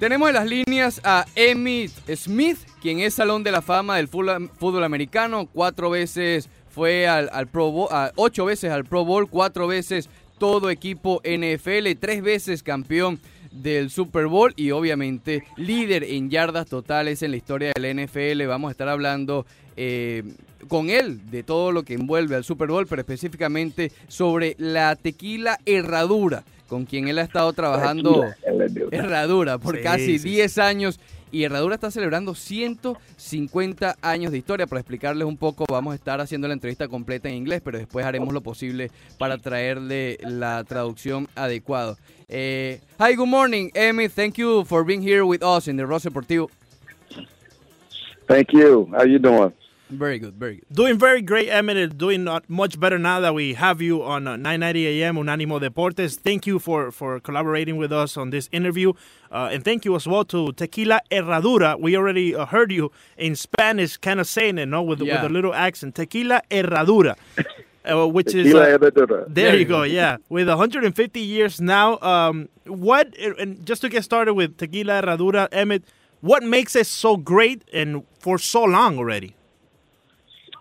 Tenemos en las líneas a Emmitt Smith, quien es Salón de la Fama del fútbol, americano. Cuatro veces fue al, Pro Bowl, ocho veces al Pro Bowl, cuatro veces todo equipo NFL, tres veces campeón del Super Bowl y obviamente líder en yardas totales en la historia del NFL. Vamos a estar hablando eh, con él de todo lo que envuelve al Super Bowl, pero específicamente sobre la tequila herradura con quien él ha estado trabajando Herradura por casi 10 años. Y Herradura está celebrando 150 años de historia. Para explicarles un poco, vamos a estar haciendo la entrevista completa en inglés, pero después haremos lo posible para traerle la traducción adecuada. Eh, hi, good morning, Emi. Thank you for being here with us in the Ross Deportivo. Thank you. How you doing? Very good, very good. Doing very great, Emmitt. Doing much better now that we have you on uh, 990 AM Unánimo Deportes. Thank you for, for collaborating with us on this interview. Uh, and thank you as well to Tequila Herradura. We already uh, heard you in Spanish kind of saying it, no, with, yeah. with a little accent. Tequila Herradura. Uh, which is uh, there, there you go, yeah. With 150 years now, um, what and just to get started with Tequila Herradura, Emmitt, what makes it so great and for so long already?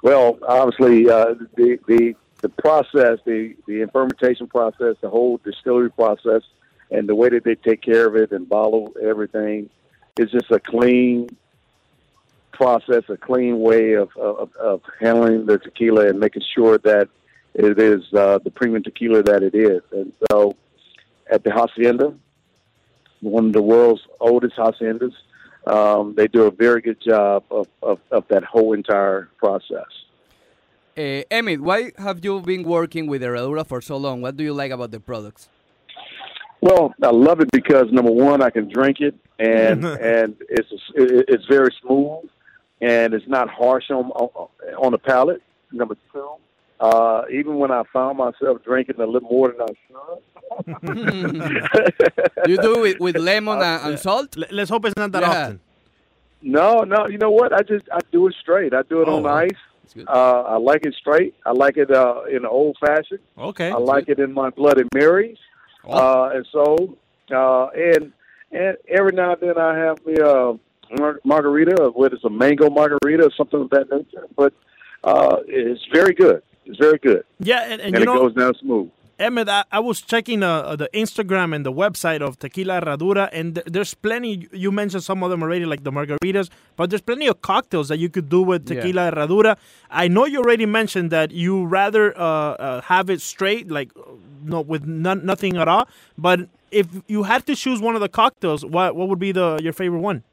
Well, obviously, uh, the the the process, the the fermentation process, the whole distillery process, and the way that they take care of it and bottle everything is just a clean process, a clean way of of, of handling the tequila and making sure that it is uh, the premium tequila that it is. And so, at the hacienda, one of the world's oldest haciendas, um, they do a very good job of, of, of that whole entire process. Uh, Emmitt, why have you been working with Herradura for so long? What do you like about the products? Well, I love it because number one, I can drink it, and and it's it's very smooth, and it's not harsh on on the palate. Number two, uh, even when I found myself drinking a little more than I should. you do it with lemon and, and salt? Let's hope it's not that yeah. often. No, no. You know what? I just I do it straight. I do it oh. on ice. Uh, I like it straight. I like it uh, in the old fashioned. Okay. I like it in my Bloody Marys. Oh. Uh, and so, uh, and and every now and then I have the a uh, margarita, whether it's a mango margarita or something of that nature. But uh, it's very good. It's very good. Yeah, and, and, and it know, goes down smooth. Emmitt, I, I was checking uh, the Instagram and the website of Tequila Herradura, and th- there's plenty. You mentioned some of them already, like the margaritas, but there's plenty of cocktails that you could do with Tequila yeah. Herradura. I know you already mentioned that you rather uh, uh, have it straight, like no, with none, nothing at all. But if you had to choose one of the cocktails, what what would be the your favorite one?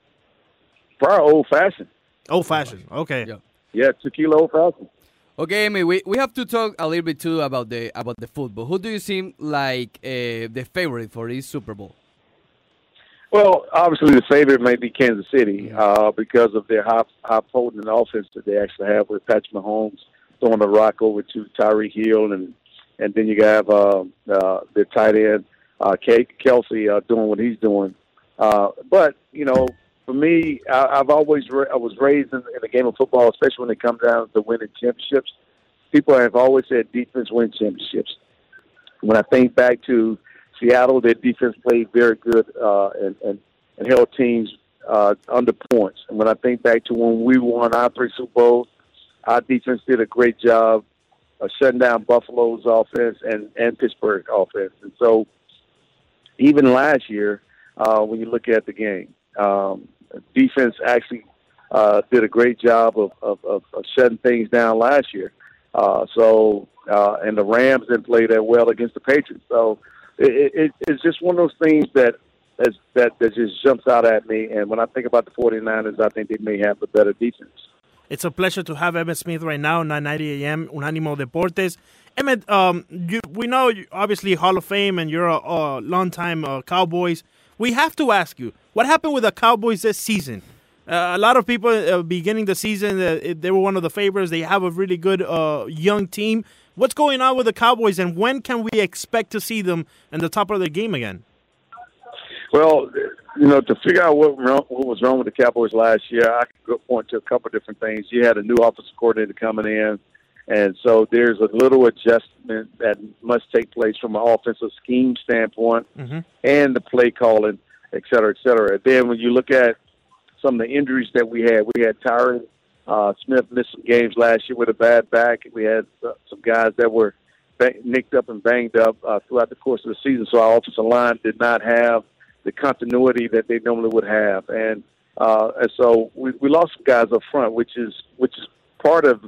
Probably old fashioned. Old fashioned. Okay. Yeah. Yeah, tequila old fashioned. Okay, Amy, we, we have to talk a little bit too about the about the football. Who do you seem like uh, the favorite for this Super Bowl? Well, obviously the favorite may be Kansas City uh, because of their high, high potent offense that they actually have with Patrick Mahomes throwing the rock over to Tyreek Hill, and and then you have uh, uh, their tight end uh, Kelce uh, doing what he's doing. Uh, but you know, for me, I, I've always re- I was raised in, in the game of football, especially when it comes down to winning championships. People have always said defense wins championships. When I think back to Seattle, their defense played very good uh, and, and and held teams uh, under points. And when I think back to when we won our three Super Bowls, our defense did a great job of shutting down Buffalo's offense and and Pittsburgh offense. And so, even last year, uh, when you look at the game, um, defense actually uh, did a great job of, of, of, shutting things down last year. Uh, so, uh, and the Rams didn't play that well against the Patriots. So, it, it, it's just one of those things that that that just jumps out at me. And when I think about the 49ers, I think they may have a better defense. It's a pleasure to have Emmitt Smith right now, 990 AM, Unánimo Deportes. Emmitt, um, you, we know obviously Hall of Fame, and you're a, a long-time uh, Cowboys. We have to ask you, what happened with the Cowboys this season? Uh, a lot of people uh, beginning the season, uh, they were one of the favorites. They have a really good uh, young team. What's going on with the Cowboys, and when can we expect to see them in the top of the game again? Well, you know, to figure out what wrong, what was wrong with the Cowboys last year, I could point to a couple of different things. You had a new offensive coordinator coming in, and so there's a little adjustment that must take place from an offensive scheme standpoint mm-hmm. and the play calling et cetera, et cetera. And then when you look at some of the injuries that we had, we had Tyron uh, Smith missed some games last year with a bad back. We had uh, some guys that were nicked up and banged up uh, throughout the course of the season, so our offensive line did not have the continuity that they normally would have, and uh, and so we, we lost some guys up front, which is which is part of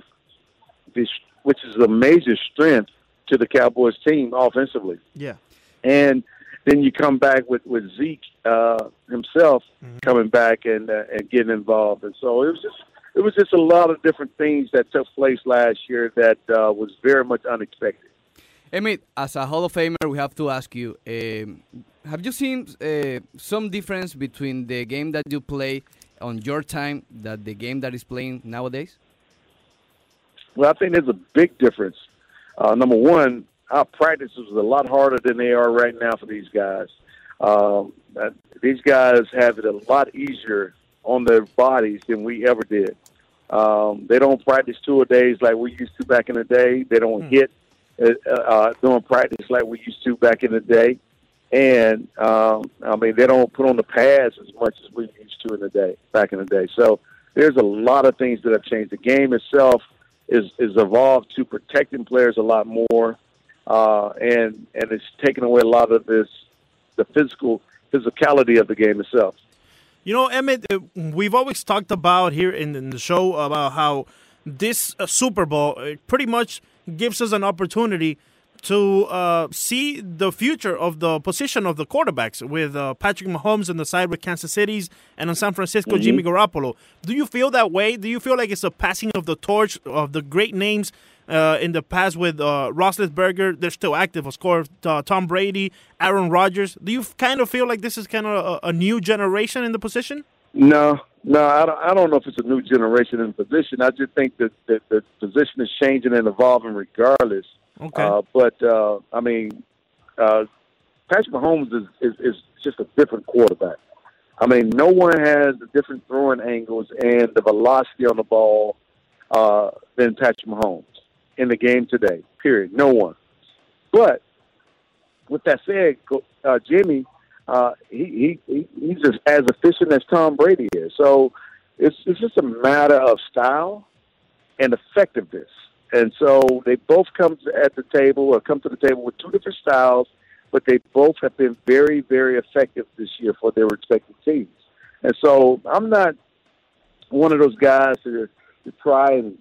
this, which is a major strength to the Cowboys team offensively. Yeah, and then you come back with with Zeke uh, himself mm-hmm. coming back and uh, and getting involved, and so it was just it was just a lot of different things that took place last year that uh, was very much unexpected. Emmitt, as a Hall of Famer, we have to ask you: um, Have you seen uh, some difference between the game that you play on your time that the game that is playing nowadays? Well, I think there's a big difference. Uh, number one, our practices are a lot harder than they are right now for these guys. Um, these guys have it a lot easier on their bodies than we ever did. Um, they don't practice two a days like we used to back in the day. They don't mm. hit uh, uh, doing practice like we used to back in the day. And um, I mean, they don't put on the pads as much as we used to in the day back in the day. So there's a lot of things that have changed. The game itself is is evolved to protecting players a lot more, uh, and and it's taken away a lot of this the physical physicality of the game itself. You know, Emmitt, uh, we've always talked about here in, in the show about how this uh, Super Bowl pretty much gives us an opportunity to uh, see the future of the position of the quarterbacks with uh, Patrick Mahomes on the side with Kansas City's and on San Francisco, mm-hmm. Jimmy Garoppolo. Do you feel that way? Do you feel like it's a passing of the torch of the great names uh, in the past with uh, Roethlisberger? They're still active, of course. Uh, Tom Brady, Aaron Rodgers. Do you kind of feel like this is kind of a, a new generation in the position? No, no, I don't, I don't know if it's a new generation in position. I just think that, that the position is changing and evolving regardless. Okay. Uh, but uh, I mean, uh, Patrick Mahomes is, is is just a different quarterback. I mean, no one has the different throwing angles and the velocity on the ball uh, than Patrick Mahomes in the game today. Period. No one. But with that said, uh, Jimmy, uh, he, he he's just as efficient as Tom Brady is. So it's it's just a matter of style and effectiveness. And so they both come at the table or come to the table with two different styles, but they both have been very, very effective this year for their respective teams. And so I'm not one of those guys to, to try and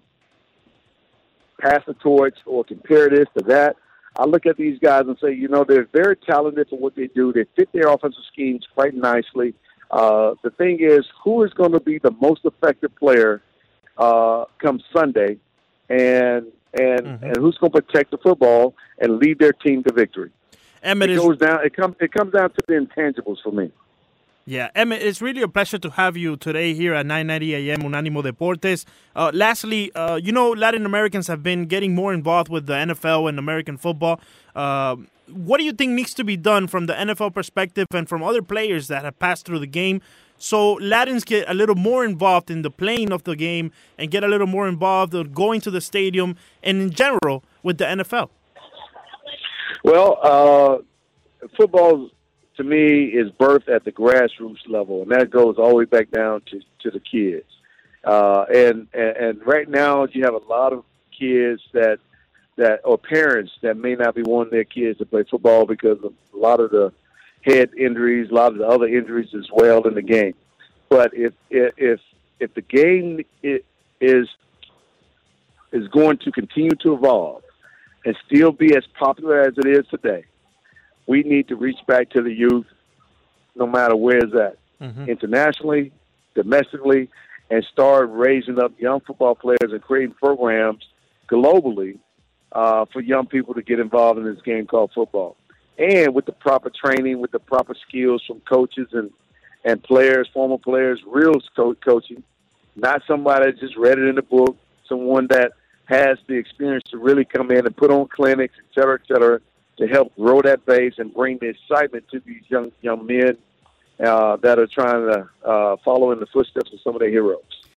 pass the torch or compare this to that. I look at these guys and say, you know, they're very talented for what they do. They fit their offensive schemes quite nicely. Uh, the thing is, who is going to be the most effective player uh, come Sunday, and and mm-hmm. and who's going to protect the football and lead their team to victory? Emmitt it goes down. It comes. It comes down to the intangibles for me. Yeah, Emmitt, it's really a pleasure to have you today here at 9:90 a.m. Unánimo Deportes. Uh, lastly, uh, you know Latin Americans have been getting more involved with the NFL and American football. Uh, what do you think needs to be done from the NFL perspective and from other players that have passed through the game, so Latins get a little more involved in the playing of the game and get a little more involved in going to the stadium and in general with the NFL? Well, uh, football to me is birthed at the grassroots level, and that goes all the way back down to to the kids. Uh, and, and and right now, you have a lot of kids that that or parents that may not be wanting their kids to play football because of a lot of the head injuries, a lot of the other injuries as well in the game. But if if if the game is is going to continue to evolve and still be as popular as it is today, we need to reach back to the youth, no matter where it's at, mm-hmm. internationally, domestically, and start raising up young football players and creating programs globally uh, for young people to get involved in this game called football. And with the proper training, with the proper skills from coaches and, and players, former players, real co- coaching, not somebody that just read it in a book, someone that has the experience to really come in and put on clinics, et cetera, et cetera, to help grow that base and bring the excitement to these young young men uh, that are trying to uh, follow in the footsteps of some of their heroes.